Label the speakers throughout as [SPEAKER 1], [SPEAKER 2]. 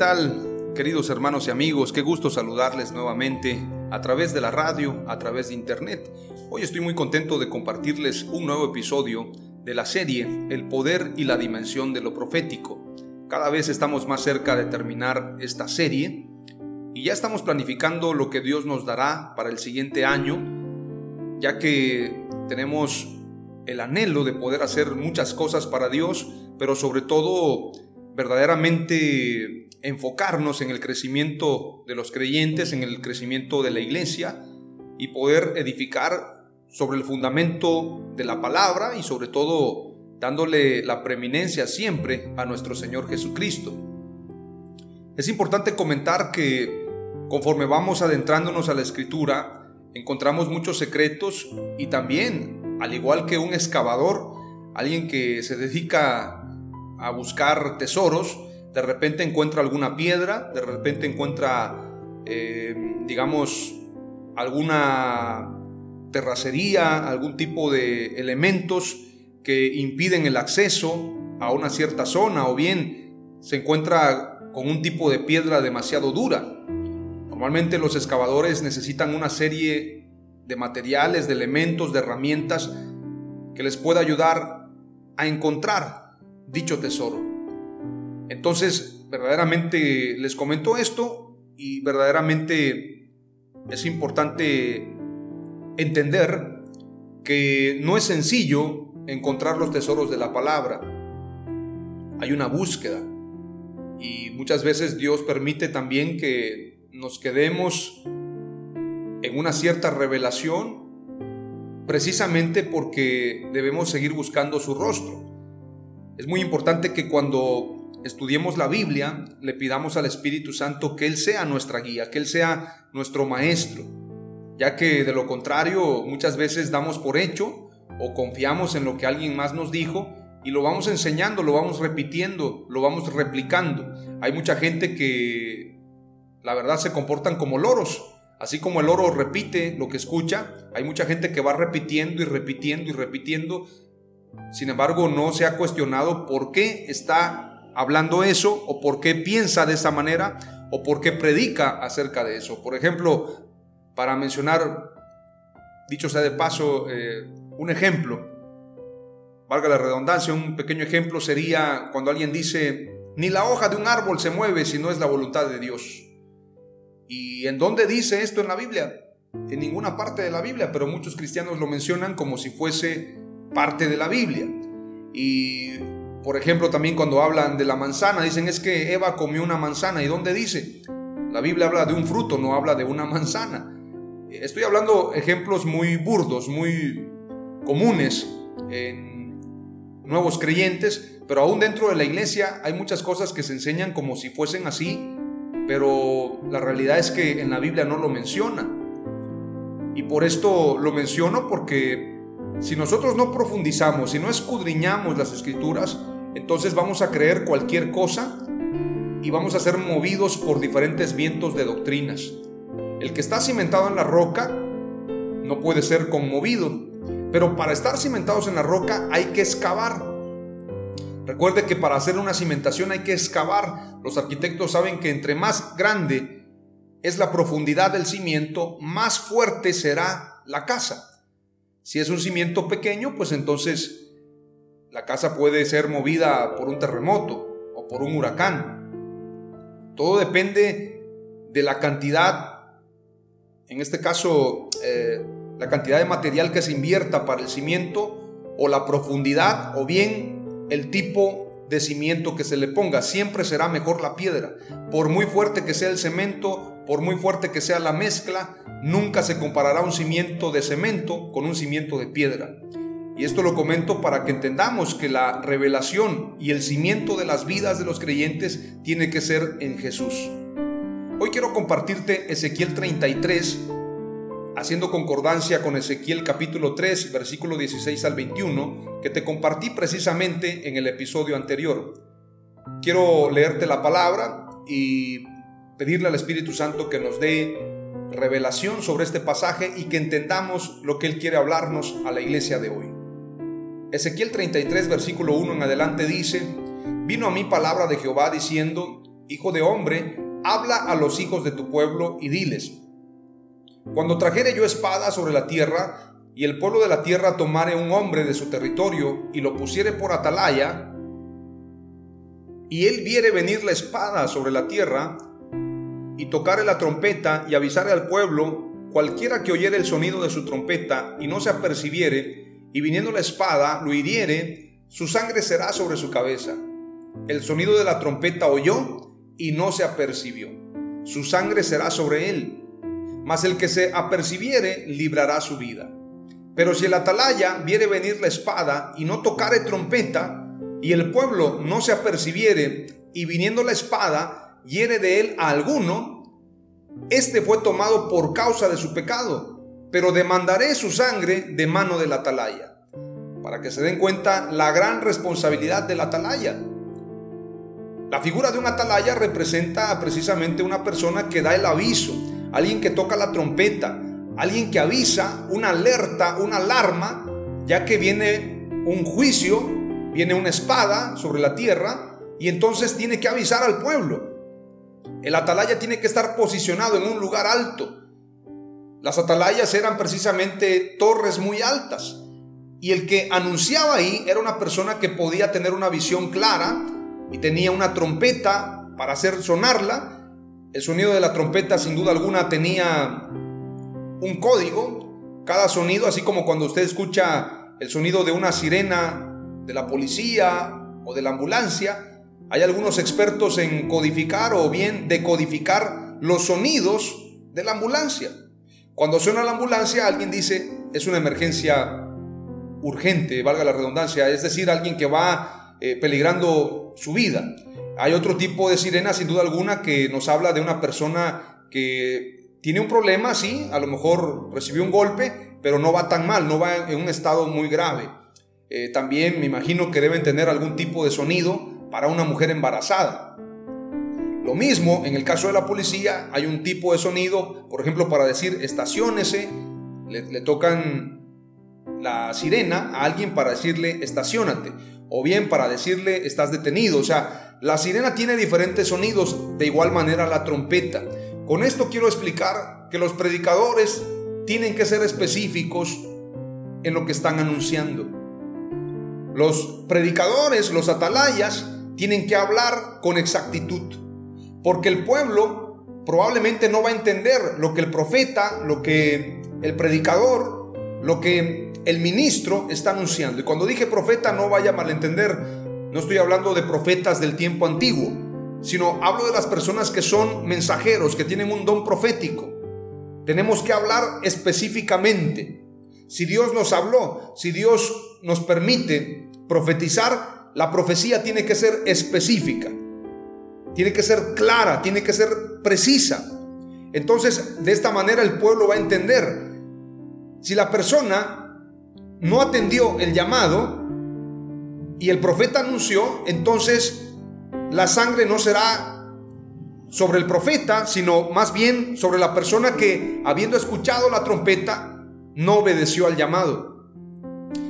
[SPEAKER 1] Tal? Queridos hermanos y amigos, qué gusto saludarles nuevamente a través de la radio, a través de internet. Hoy estoy muy contento de compartirles un nuevo episodio de la serie El poder y la dimensión de lo profético. Cada vez estamos más cerca de terminar esta serie y ya estamos planificando lo que Dios nos dará para el siguiente año, ya que tenemos el anhelo de poder hacer muchas cosas para Dios, pero sobre todo verdaderamente enfocarnos en el crecimiento de los creyentes, en el crecimiento de la iglesia y poder edificar sobre el fundamento de la palabra y sobre todo dándole la preeminencia siempre a nuestro Señor Jesucristo. Es importante comentar que conforme vamos adentrándonos a la escritura, encontramos muchos secretos y también, al igual que un excavador, alguien que se dedica a buscar tesoros, de repente encuentra alguna piedra, de repente encuentra, eh, digamos, alguna terracería, algún tipo de elementos que impiden el acceso a una cierta zona o bien se encuentra con un tipo de piedra demasiado dura. Normalmente los excavadores necesitan una serie de materiales, de elementos, de herramientas que les pueda ayudar a encontrar dicho tesoro. Entonces, verdaderamente les comento esto y verdaderamente es importante entender que no es sencillo encontrar los tesoros de la palabra. Hay una búsqueda y muchas veces Dios permite también que nos quedemos en una cierta revelación precisamente porque debemos seguir buscando su rostro. Es muy importante que cuando estudiemos la Biblia le pidamos al Espíritu Santo que Él sea nuestra guía, que Él sea nuestro maestro, ya que de lo contrario muchas veces damos por hecho o confiamos en lo que alguien más nos dijo y lo vamos enseñando, lo vamos repitiendo, lo vamos replicando. Hay mucha gente que la verdad se comportan como loros. Así como el loro repite lo que escucha, hay mucha gente que va repitiendo y repitiendo y repitiendo sin embargo, no se ha cuestionado por qué está hablando eso o por qué piensa de esa manera o por qué predica acerca de eso. Por ejemplo, para mencionar, dicho sea de paso, eh, un ejemplo, valga la redundancia, un pequeño ejemplo sería cuando alguien dice, ni la hoja de un árbol se mueve si no es la voluntad de Dios. ¿Y en dónde dice esto en la Biblia? En ninguna parte de la Biblia, pero muchos cristianos lo mencionan como si fuese parte de la Biblia. Y, por ejemplo, también cuando hablan de la manzana, dicen es que Eva comió una manzana. ¿Y dónde dice? La Biblia habla de un fruto, no habla de una manzana. Estoy hablando ejemplos muy burdos, muy comunes en nuevos creyentes, pero aún dentro de la iglesia hay muchas cosas que se enseñan como si fuesen así, pero la realidad es que en la Biblia no lo menciona. Y por esto lo menciono porque si nosotros no profundizamos, si no escudriñamos las escrituras, entonces vamos a creer cualquier cosa y vamos a ser movidos por diferentes vientos de doctrinas. El que está cimentado en la roca no puede ser conmovido, pero para estar cimentados en la roca hay que excavar. Recuerde que para hacer una cimentación hay que excavar los arquitectos saben que entre más grande es la profundidad del cimiento, más fuerte será la casa. Si es un cimiento pequeño, pues entonces la casa puede ser movida por un terremoto o por un huracán. Todo depende de la cantidad, en este caso, eh, la cantidad de material que se invierta para el cimiento o la profundidad o bien el tipo de cimiento que se le ponga. Siempre será mejor la piedra. Por muy fuerte que sea el cemento, por muy fuerte que sea la mezcla, nunca se comparará un cimiento de cemento con un cimiento de piedra. Y esto lo comento para que entendamos que la revelación y el cimiento de las vidas de los creyentes tiene que ser en Jesús. Hoy quiero compartirte Ezequiel 33, haciendo concordancia con Ezequiel capítulo 3, versículo 16 al 21, que te compartí precisamente en el episodio anterior. Quiero leerte la palabra y pedirle al Espíritu Santo que nos dé revelación sobre este pasaje y que entendamos lo que Él quiere hablarnos a la iglesia de hoy. Ezequiel 33, versículo 1 en adelante dice, vino a mí palabra de Jehová diciendo, Hijo de hombre, habla a los hijos de tu pueblo y diles, cuando trajere yo espada sobre la tierra, y el pueblo de la tierra tomare un hombre de su territorio y lo pusiere por atalaya, y él viere venir la espada sobre la tierra, y tocare la trompeta y avisare al pueblo, cualquiera que oyere el sonido de su trompeta y no se apercibiere, y viniendo la espada lo hiriere, su sangre será sobre su cabeza. El sonido de la trompeta oyó y no se apercibió. Su sangre será sobre él. Mas el que se apercibiere librará su vida. Pero si el atalaya viere venir la espada y no tocare trompeta, y el pueblo no se apercibiere, y viniendo la espada hiere de él a alguno, este fue tomado por causa de su pecado pero demandaré su sangre de mano del atalaya, para que se den cuenta la gran responsabilidad del atalaya. La figura de un atalaya representa precisamente una persona que da el aviso, alguien que toca la trompeta, alguien que avisa, una alerta, una alarma, ya que viene un juicio, viene una espada sobre la tierra y entonces tiene que avisar al pueblo. El atalaya tiene que estar posicionado en un lugar alto, las atalayas eran precisamente torres muy altas. Y el que anunciaba ahí era una persona que podía tener una visión clara y tenía una trompeta para hacer sonarla. El sonido de la trompeta sin duda alguna tenía un código. Cada sonido, así como cuando usted escucha el sonido de una sirena de la policía o de la ambulancia, hay algunos expertos en codificar o bien decodificar los sonidos de la ambulancia. Cuando suena la ambulancia, alguien dice, es una emergencia urgente, valga la redundancia, es decir, alguien que va eh, peligrando su vida. Hay otro tipo de sirena, sin duda alguna, que nos habla de una persona que tiene un problema, sí, a lo mejor recibió un golpe, pero no va tan mal, no va en un estado muy grave. Eh, también me imagino que deben tener algún tipo de sonido para una mujer embarazada. Lo mismo, en el caso de la policía, hay un tipo de sonido, por ejemplo, para decir estaciónese, le, tocan la sirena a alguien para decirle estacionate, o bien para decirle estás detenido. O sea, la sirena tiene diferentes sonidos, de igual manera la trompeta. Con esto quiero explicar que los predicadores tienen que ser específicos en lo que están anunciando. Los predicadores, los atalayas, tienen que hablar con exactitud. Porque el pueblo probablemente no va a entender lo que el profeta, lo que el predicador, lo que el ministro está anunciando. Y cuando dije profeta, no vaya a malentender, no estoy hablando de profetas del tiempo antiguo, sino hablo de las personas que son mensajeros, que tienen un don profético. Tenemos que hablar específicamente. Si Dios nos habló, si Dios nos permite profetizar, la profecía tiene que ser específica tiene que ser clara, tiene que ser precisa. Entonces, de esta manera el pueblo va a entender. Si la persona no atendió el llamado y el profeta anunció, entonces la sangre no será sobre el profeta, sino más bien sobre la persona que, habiendo escuchado la trompeta, no obedeció al llamado.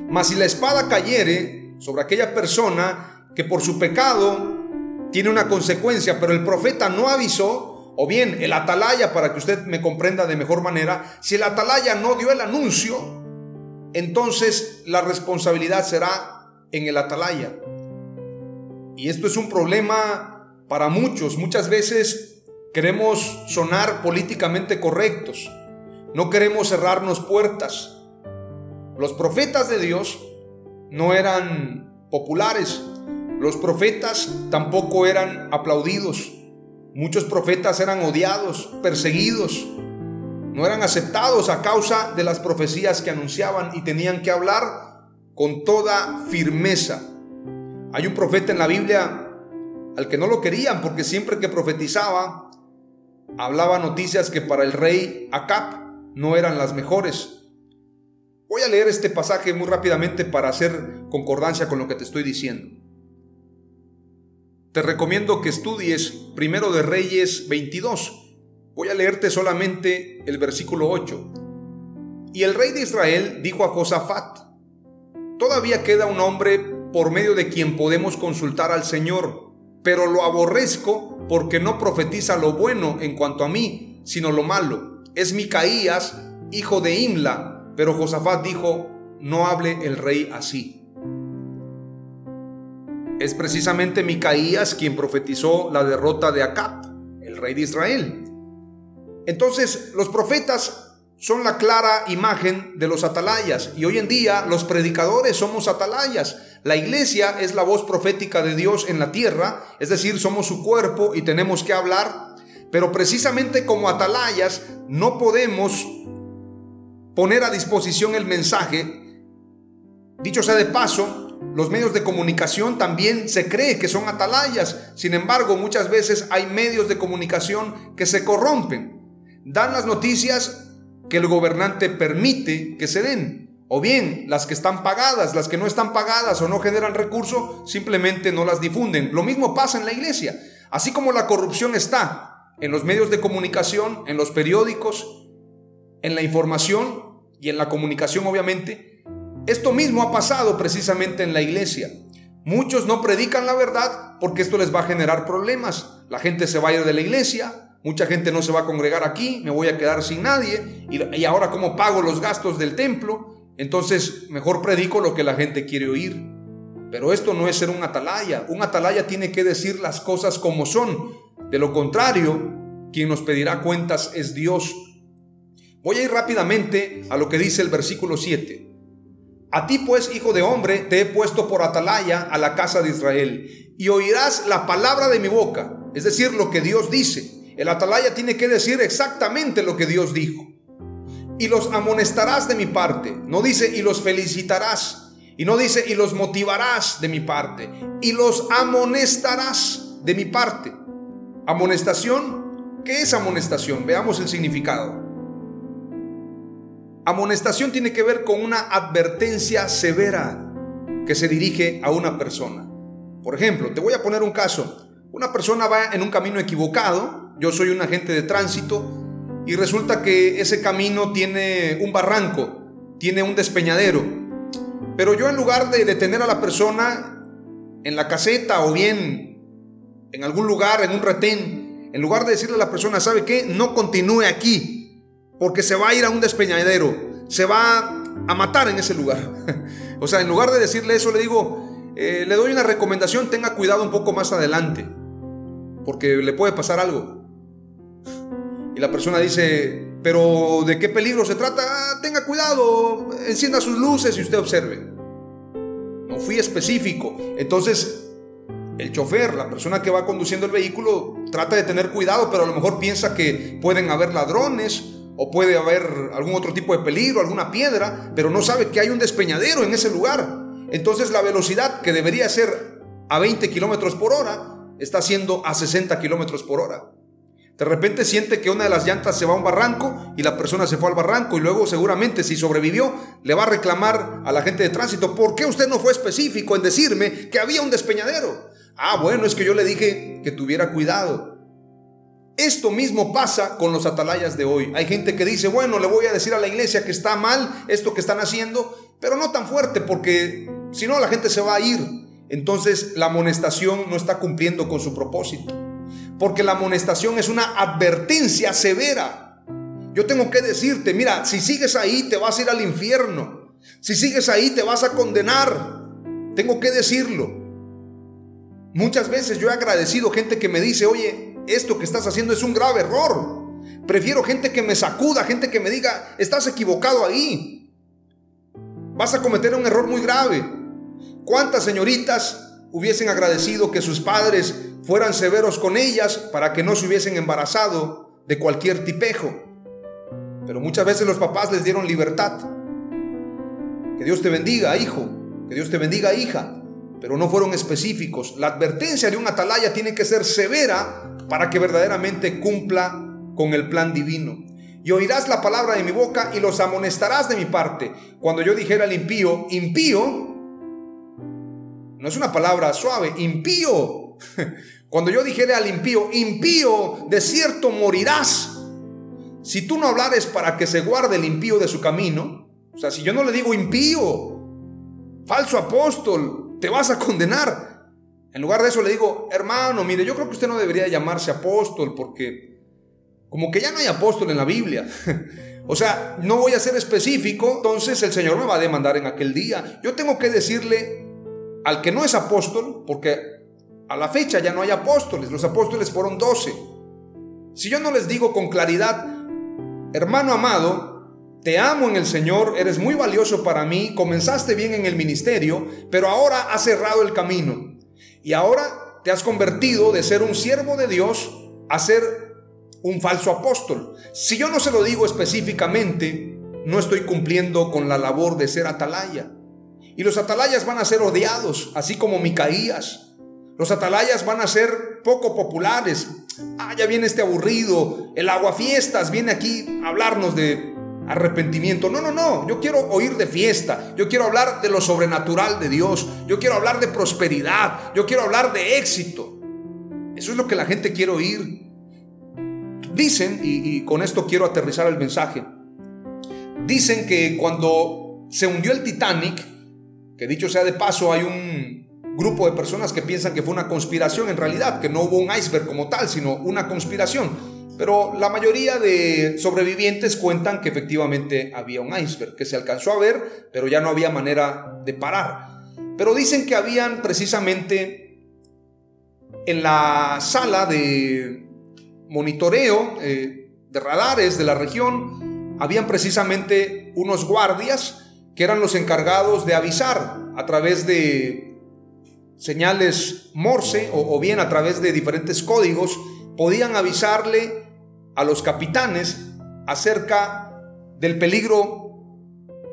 [SPEAKER 1] Mas si la espada cayere sobre aquella persona que por su pecado tiene una consecuencia, pero el profeta no avisó, o bien el atalaya, para que usted me comprenda de mejor manera, si el atalaya no dio el anuncio, entonces la responsabilidad será en el atalaya. Y esto es un problema para muchos. Muchas veces queremos sonar políticamente correctos, no queremos cerrarnos puertas. Los profetas de Dios no eran populares, los profetas tampoco eran aplaudidos. Muchos profetas eran odiados, perseguidos. No eran aceptados a causa de las profecías que anunciaban y tenían que hablar con toda firmeza. Hay un profeta en la Biblia al que no lo querían porque siempre que profetizaba hablaba noticias que para el rey Acap no eran las mejores. Voy a leer este pasaje muy rápidamente para hacer concordancia con lo que te estoy diciendo. Te recomiendo que estudies Primero de Reyes 22. Voy a leerte solamente el versículo 8. Y el rey de Israel dijo a Josafat, Todavía queda un hombre por medio de quien podemos consultar al Señor, pero lo aborrezco porque no profetiza lo bueno en cuanto a mí, sino lo malo. Es Micaías, hijo de Imla. Pero Josafat dijo, no hable el rey así. Es precisamente Micaías quien profetizó la derrota de Acab, el rey de Israel. Entonces, los profetas son la clara imagen de los atalayas y hoy en día los predicadores somos atalayas. La iglesia es la voz profética de Dios en la tierra, es decir, somos su cuerpo y tenemos que hablar, pero precisamente como atalayas no podemos poner a disposición el mensaje. Dicho sea de paso, los medios de comunicación también se cree que son atalayas. Sin embargo, muchas veces hay medios de comunicación que se corrompen. Dan las noticias que el gobernante permite que se den. O bien las que están pagadas, las que no están pagadas o no generan recursos, simplemente no las difunden. Lo mismo pasa en la iglesia. Así como la corrupción está en los medios de comunicación, en los periódicos, en la información y en la comunicación obviamente, esto mismo ha pasado precisamente en la iglesia. Muchos no predican la verdad porque esto les va a generar problemas. La gente se va a ir de la iglesia, mucha gente no se va a congregar aquí, me voy a quedar sin nadie y, ahora cómo pago los gastos del templo. Entonces mejor predico lo que la gente quiere oír. Pero esto no es ser un atalaya. Un atalaya tiene que decir las cosas como son. De lo contrario, quien nos pedirá cuentas es Dios. Voy a ir rápidamente a lo que dice el versículo 7. A ti pues, hijo de hombre, te he puesto por atalaya a la casa de Israel, y oirás la palabra de mi boca, es decir, lo que Dios dice. El atalaya tiene que decir exactamente lo que Dios dijo. Y los amonestarás de mi parte. No dice y los felicitarás. Y no dice y los motivarás de mi parte. Y los amonestarás de mi parte. Amonestación. ¿Qué es amonestación? Veamos el significado. Amonestación tiene que ver con una advertencia severa que se dirige a una persona. Por ejemplo, te voy a poner un caso. Una persona va en un camino equivocado, yo soy un agente de tránsito y resulta que ese camino tiene un barranco, tiene un despeñadero. Pero yo en lugar de detener a la persona en la caseta o bien en algún lugar, en un retén, en lugar de decirle a la persona, ¿sabe qué? No continúe aquí porque se va a ir a un despeñadero, se va a matar en ese lugar. o sea, en lugar de decirle eso, le digo, eh, le doy una recomendación, tenga cuidado un poco más adelante, porque le puede pasar algo. Y la persona dice, pero ¿de qué peligro se trata? Ah, tenga cuidado, encienda sus luces y usted observe. No fui específico. Entonces, el chofer, la persona que va conduciendo el vehículo, trata de tener cuidado, pero a lo mejor piensa que pueden haber ladrones o puede haber algún otro tipo de peligro, alguna piedra, pero no sabe que hay un despeñadero en ese lugar. Entonces la velocidad que debería ser a 20 kilómetros por hora está siendo a 60 kilómetros por hora. De repente siente que una de las llantas se va a un barranco y la persona se fue al barranco y luego seguramente si sobrevivió le va a reclamar a la gente de tránsito, ¿por qué usted no fue específico en decirme que había un despeñadero? Ah, bueno, es que yo le dije que tuviera cuidado. Esto mismo pasa con los atalayas de hoy. Hay gente que dice, bueno, le voy a decir a la iglesia que está mal esto que están haciendo, pero no tan fuerte porque si no la gente se va a ir. entonces la amonestación no está cumpliendo con su propósito. Porque la amonestación es una advertencia severa. Yo tengo que decirte, mira, si sigues ahí te vas a ir al infierno. Si sigues ahí te vas a condenar. Tengo que decirlo. Muchas veces yo he agradecido gente que me dice, oye, esto que estás haciendo es un grave error. Prefiero gente que me sacuda, gente que me diga, estás equivocado ahí. Vas a cometer un error muy grave. ¿Cuántas señoritas hubiesen agradecido que sus padres fueran severos con ellas para que no se hubiesen embarazado de cualquier tipejo? Pero muchas veces los papás les dieron libertad. Que Dios te bendiga, hijo. Que Dios te bendiga, hija. Pero no fueron específicos. La advertencia de un atalaya tiene que ser severa para que verdaderamente cumpla con el plan divino. Y oirás la palabra de mi boca y los amonestarás de mi parte. Cuando yo dijera al impío, impío, no es una palabra suave, impío. Cuando yo dijera al impío, impío, de cierto morirás. Si tú no hablares para que se guarde el impío de su camino, o sea, si yo no le digo impío, falso apóstol, te vas a condenar. En lugar de eso le digo, hermano, mire, yo creo que usted no debería llamarse apóstol porque como que ya no hay apóstol en la Biblia. o sea, no voy a ser específico, entonces el Señor me va a demandar en aquel día. Yo tengo que decirle al que no es apóstol, porque a la fecha ya no hay apóstoles, los apóstoles fueron doce. Si yo no les digo con claridad, hermano amado, te amo en el Señor, eres muy valioso para mí, comenzaste bien en el ministerio, pero ahora has cerrado el camino. Y ahora te has convertido de ser un siervo de Dios a ser un falso apóstol. Si yo no se lo digo específicamente, no estoy cumpliendo con la labor de ser atalaya. Y los atalayas van a ser odiados, así como Micaías. Los atalayas van a ser poco populares. Ah, ya viene este aburrido. El aguafiestas viene aquí a hablarnos de arrepentimiento. No, no, no. Yo quiero oír de fiesta. Yo quiero hablar de lo sobrenatural de Dios. Yo quiero hablar de prosperidad. Yo quiero hablar de éxito. Eso es lo que la gente quiere oír. Dicen, y, con esto quiero aterrizar el mensaje, dicen que cuando se hundió el Titanic, que dicho sea de paso, hay un grupo de personas que piensan que fue una conspiración en realidad, que no hubo un iceberg como tal, sino una conspiración. Pero la mayoría de sobrevivientes cuentan que efectivamente había un iceberg, que se alcanzó a ver, pero ya no había manera de parar. Pero dicen que habían precisamente en la sala de monitoreo eh, de radares de la región, habían precisamente unos guardias que eran los encargados de avisar a través de señales Morse o, o bien a través de diferentes códigos, podían avisarle a los capitanes acerca del peligro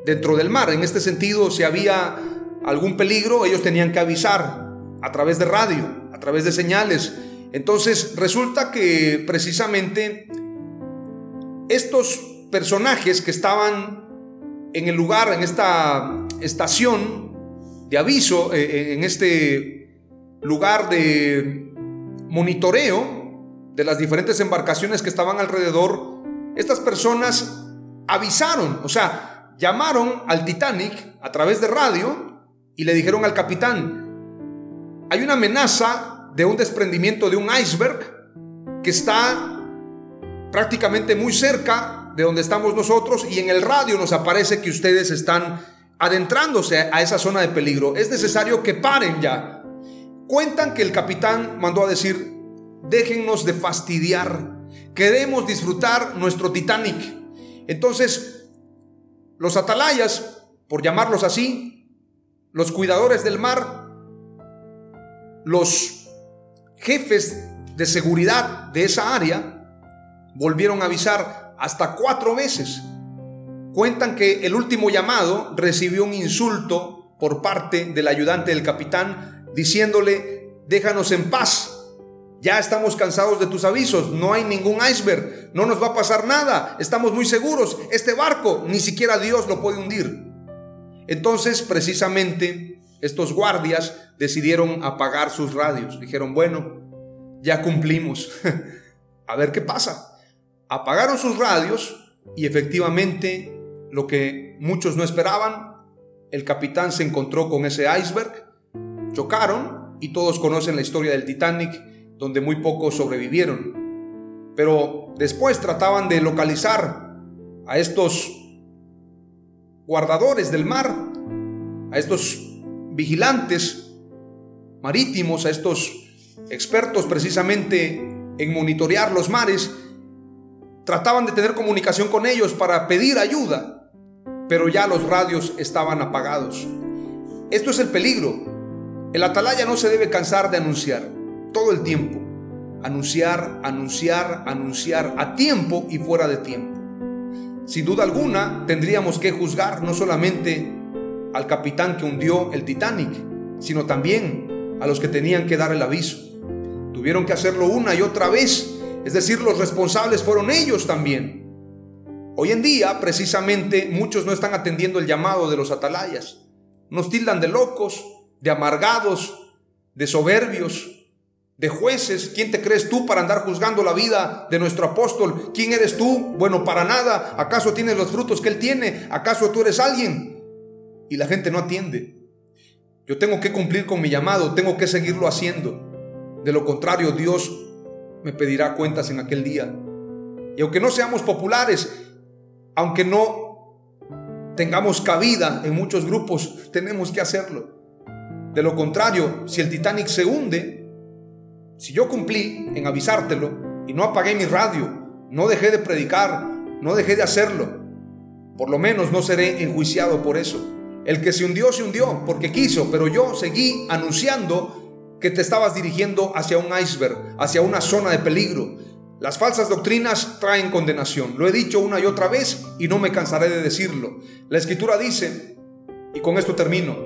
[SPEAKER 1] dentro del mar. En este sentido, si había algún peligro, ellos tenían que avisar a través de radio, a través de señales entonces resulta que precisamente estos personajes que estaban en el lugar, en esta estación de aviso, eh, eh, en este lugar de monitoreo de las diferentes embarcaciones que estaban alrededor, estas personas avisaron, o sea, llamaron al Titanic a través de radio y le dijeron al capitán, hay una amenaza de un desprendimiento de un iceberg que está prácticamente muy cerca de donde estamos nosotros y en el radio nos aparece que ustedes están adentrándose a esa zona de peligro. Es necesario que paren ya. Cuentan que el capitán mandó a decir, déjennos de fastidiar, queremos disfrutar nuestro Titanic. Entonces, los atalayas, por llamarlos así, los cuidadores del mar, los jefes de seguridad de esa área volvieron a avisar hasta cuatro veces. Cuentan que el último llamado recibió un insulto por parte del ayudante del capitán diciéndole, déjanos en paz, ya estamos cansados de tus avisos, no hay ningún iceberg, no nos va a pasar nada, estamos muy seguros, este barco ni siquiera Dios lo puede hundir. Entonces, precisamente, estos guardias decidieron apagar sus radios. Dijeron, bueno, ya cumplimos. A ver qué pasa. Apagaron sus radios y efectivamente lo que muchos no esperaban, el capitán se encontró con ese iceberg chocaron y todos conocen la historia del Titanic, donde muy pocos sobrevivieron. Pero después trataban de localizar a estos guardadores del mar, a estos vigilantes marítimos, a estos expertos precisamente en monitorear los mares, trataban de tener comunicación con ellos para pedir ayuda, pero ya los radios estaban apagados. Esto es el peligro. El atalaya no se debe cansar de anunciar todo el tiempo. Anunciar, anunciar, anunciar a tiempo y fuera de tiempo. Sin duda alguna, tendríamos que juzgar no solamente al capitán que hundió el Titanic, sino también a los que tenían que dar el aviso. Tuvieron que hacerlo una y otra vez, es decir, los responsables fueron ellos también. Hoy en día, precisamente, muchos no están atendiendo el llamado de los atalayas. Nos tildan de locos, de amargados, de soberbios, de jueces. ¿Quién te crees tú para andar juzgando la vida de nuestro apóstol? ¿Quién eres tú? Bueno, para nada. ¿Acaso tienes los frutos que él tiene? ¿Acaso tú eres alguien? Y la gente no atiende. Yo tengo que cumplir con mi llamado, tengo que seguirlo haciendo. De lo contrario, Dios me pedirá cuentas en aquel día. Y aunque no seamos populares, aunque no tengamos cabida en muchos grupos, tenemos que hacerlo. De lo contrario, si el Titanic se hunde, si yo cumplí en avisártelo y no apagué mi radio, no dejé de predicar, no dejé de hacerlo, por lo menos no seré enjuiciado por eso. El que se hundió, se hundió porque quiso, pero yo seguí anunciando que te estabas dirigiendo hacia un iceberg, hacia una zona de peligro. Las falsas doctrinas traen condenación. Lo he dicho una y otra vez y no me cansaré de decirlo. La escritura dice, y con esto termino,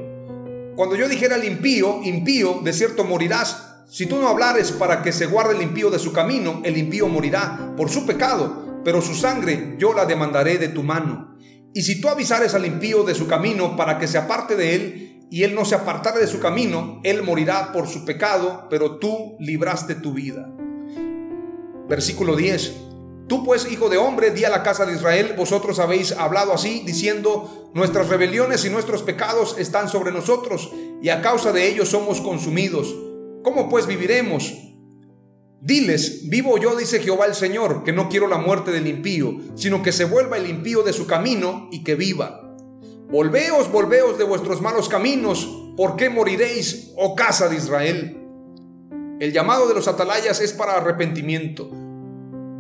[SPEAKER 1] cuando yo dijera al impío, impío, de cierto morirás, si tú no hablares para que se guarde el impío de su camino, el impío morirá por su pecado, pero su sangre yo la demandaré de tu mano. Y si tú avisares al impío de su camino para que se aparte de él, y él no se apartare de su camino, él morirá por su pecado, pero tú libraste tu vida. Versículo 10. Tú pues, hijo de hombre, di a la casa de Israel, vosotros habéis hablado así, diciendo, nuestras rebeliones y nuestros pecados están sobre nosotros, y a causa de ellos somos consumidos. ¿Cómo pues viviremos? Diles, vivo yo, dice Jehová el Señor, que no quiero la muerte del impío, sino que se vuelva el impío de su camino y que viva. Volveos, volveos de vuestros malos caminos, ¿por qué moriréis, oh casa de Israel? El llamado de los atalayas es para arrepentimiento.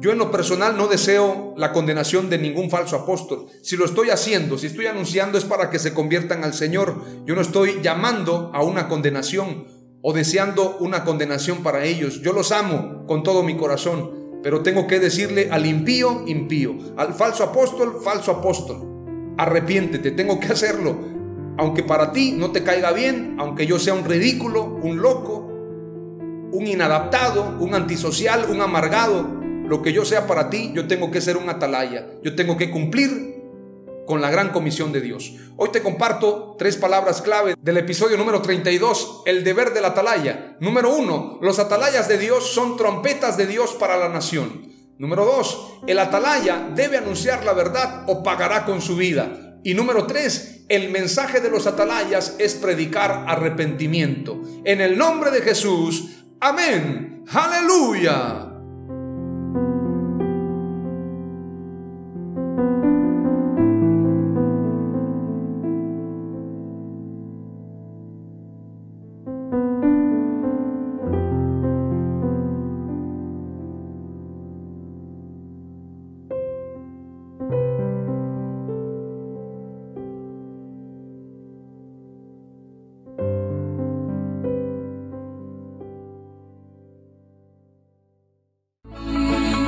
[SPEAKER 1] Yo en lo personal no deseo la condenación de ningún falso apóstol. Si lo estoy haciendo, si estoy anunciando es para que se conviertan al Señor. Yo no estoy llamando a una condenación o deseando una condenación para ellos. Yo los amo con todo mi corazón, pero tengo que decirle al impío, impío, al falso apóstol, falso apóstol. Arrepiéntete, tengo que hacerlo. Aunque para ti no te caiga bien, aunque yo sea un ridículo, un loco, un inadaptado, un antisocial, un amargado, lo que yo sea para ti, yo tengo que ser un atalaya. Yo tengo que cumplir con la gran comisión de Dios. Hoy te comparto tres palabras clave del episodio número 32, el deber del atalaya. Número uno, los atalayas de Dios son trompetas de Dios para la nación. Número dos, el atalaya debe anunciar la verdad o pagará con su vida. Y número tres, el mensaje de los atalayas es predicar arrepentimiento. En el nombre de Jesús, amén. Aleluya.